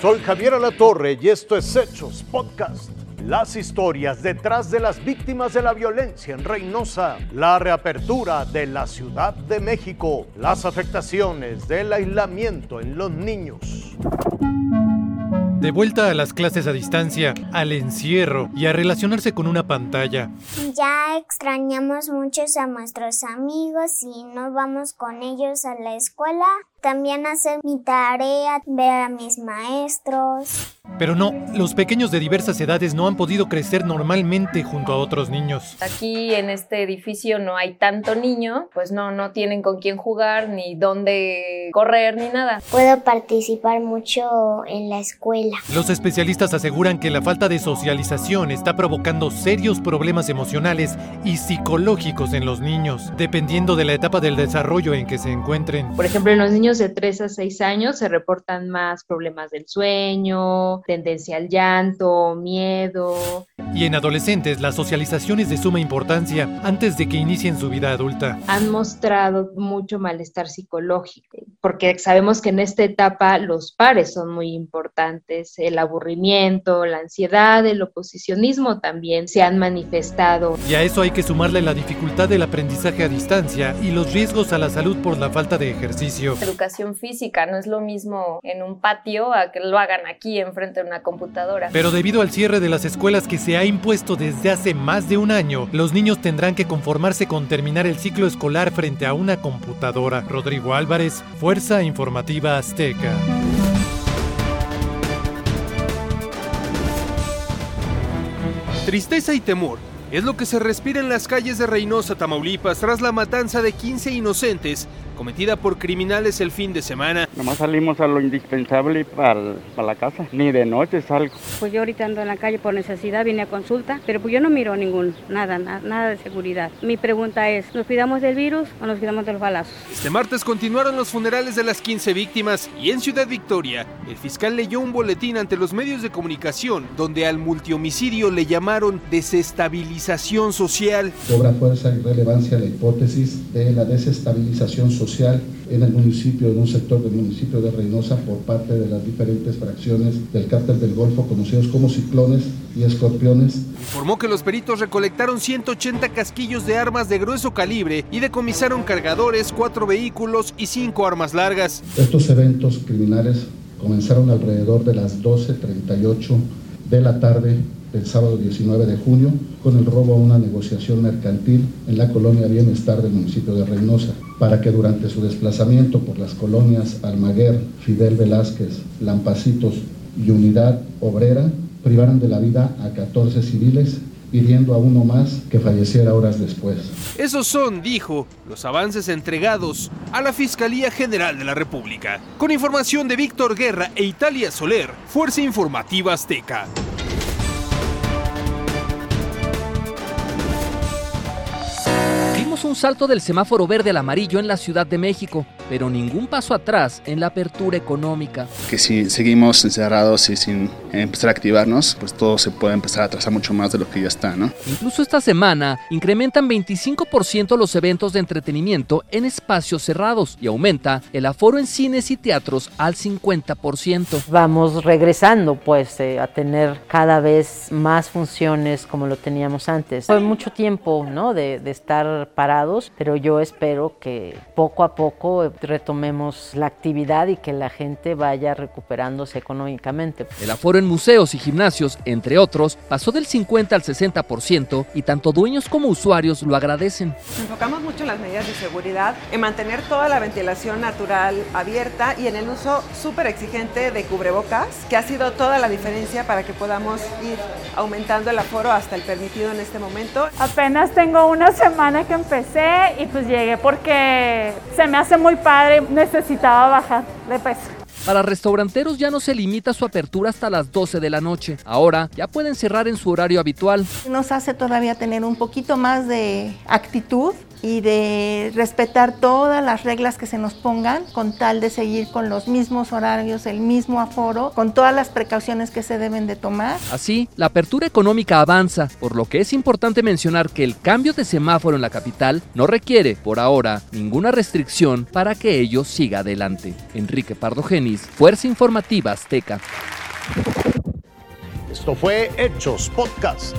Soy Javier Alatorre y esto es Hechos Podcast. Las historias detrás de las víctimas de la violencia en Reynosa, la reapertura de la Ciudad de México, las afectaciones del aislamiento en los niños. De vuelta a las clases a distancia, al encierro y a relacionarse con una pantalla. Ya extrañamos muchos a nuestros amigos y no vamos con ellos a la escuela. También hacer mi tarea, ver a mis maestros. Pero no, los pequeños de diversas edades no han podido crecer normalmente junto a otros niños. Aquí en este edificio no hay tanto niño, pues no, no tienen con quién jugar, ni dónde correr, ni nada. Puedo participar mucho en la escuela. Los especialistas aseguran que la falta de socialización está provocando serios problemas emocionales y psicológicos en los niños, dependiendo de la etapa del desarrollo en que se encuentren. Por ejemplo, en los niños de 3 a 6 años se reportan más problemas del sueño, tendencia al llanto, miedo. Y en adolescentes la socialización es de suma importancia antes de que inicien su vida adulta. Han mostrado mucho malestar psicológico, porque sabemos que en esta etapa los pares son muy importantes, el aburrimiento, la ansiedad, el oposicionismo también se han manifestado. Y a eso hay que sumarle la dificultad del aprendizaje a distancia y los riesgos a la salud por la falta de ejercicio. Educación física no es lo mismo en un patio a que lo hagan aquí enfrente de una computadora. Pero debido al cierre de las escuelas que se ha impuesto desde hace más de un año, los niños tendrán que conformarse con terminar el ciclo escolar frente a una computadora. Rodrigo Álvarez, Fuerza Informativa Azteca. Tristeza y temor es lo que se respira en las calles de Reynosa, Tamaulipas, tras la matanza de 15 inocentes cometida por criminales el fin de semana. Nomás salimos a lo indispensable para, la casa, ni de noche salgo. Pues yo ahorita ando en la calle por necesidad, vine a consulta, pero pues yo no miro ningún, nada, nada, nada de seguridad. Mi pregunta es, ¿nos cuidamos del virus o nos cuidamos de los balazos? Este martes continuaron los funerales de las 15 víctimas y en Ciudad Victoria, el fiscal leyó un boletín ante los medios de comunicación donde al multihomicidio le llamaron desestabilización social. Cobra fuerza y relevancia la hipótesis de la desestabilización social en el municipio, en un sector del municipio de Reynosa por parte de las diferentes fracciones del cártel del Golfo, conocidos como ciclones y escorpiones. Informó que los peritos recolectaron 180 casquillos de armas de grueso calibre y decomisaron cargadores, cuatro vehículos y cinco armas largas. Estos eventos criminales comenzaron alrededor de las 12.38 de la tarde el sábado 19 de junio con el robo a una negociación mercantil en la colonia Bienestar del municipio de Reynosa, para que durante su desplazamiento por las colonias Almaguer, Fidel Velázquez, Lampacitos y Unidad Obrera, privaran de la vida a 14 civiles pidiendo a uno más que falleciera horas después. Esos son, dijo, los avances entregados a la Fiscalía General de la República. Con información de Víctor Guerra e Italia Soler, Fuerza Informativa Azteca. Un salto del semáforo verde al amarillo en la Ciudad de México, pero ningún paso atrás en la apertura económica. Que si seguimos encerrados y sin empezar a activarnos, pues todo se puede empezar a atrasar mucho más de lo que ya está, ¿no? Incluso esta semana incrementan 25% los eventos de entretenimiento en espacios cerrados y aumenta el aforo en cines y teatros al 50%. Vamos regresando pues eh, a tener cada vez más funciones como lo teníamos antes. Fue mucho tiempo, ¿no? De, de estar parados, pero yo espero que poco a poco retomemos la actividad y que la gente vaya recuperándose económicamente. El aforo en museos y gimnasios, entre otros, pasó del 50 al 60% y tanto dueños como usuarios lo agradecen. Nos enfocamos mucho en las medidas de seguridad, en mantener toda la ventilación natural abierta y en el uso súper exigente de cubrebocas, que ha sido toda la diferencia para que podamos ir aumentando el aforo hasta el permitido en este momento. Apenas tengo una semana que empecé y pues llegué porque se me hace muy padre, necesitaba bajar de peso. Para restauranteros ya no se limita su apertura hasta las 12 de la noche. Ahora ya pueden cerrar en su horario habitual. Nos hace todavía tener un poquito más de actitud y de respetar todas las reglas que se nos pongan con tal de seguir con los mismos horarios, el mismo aforo, con todas las precauciones que se deben de tomar. Así, la apertura económica avanza, por lo que es importante mencionar que el cambio de semáforo en la capital no requiere, por ahora, ninguna restricción para que ello siga adelante. Enrique Pardo Genis, Fuerza Informativa Azteca. Esto fue Hechos Podcast.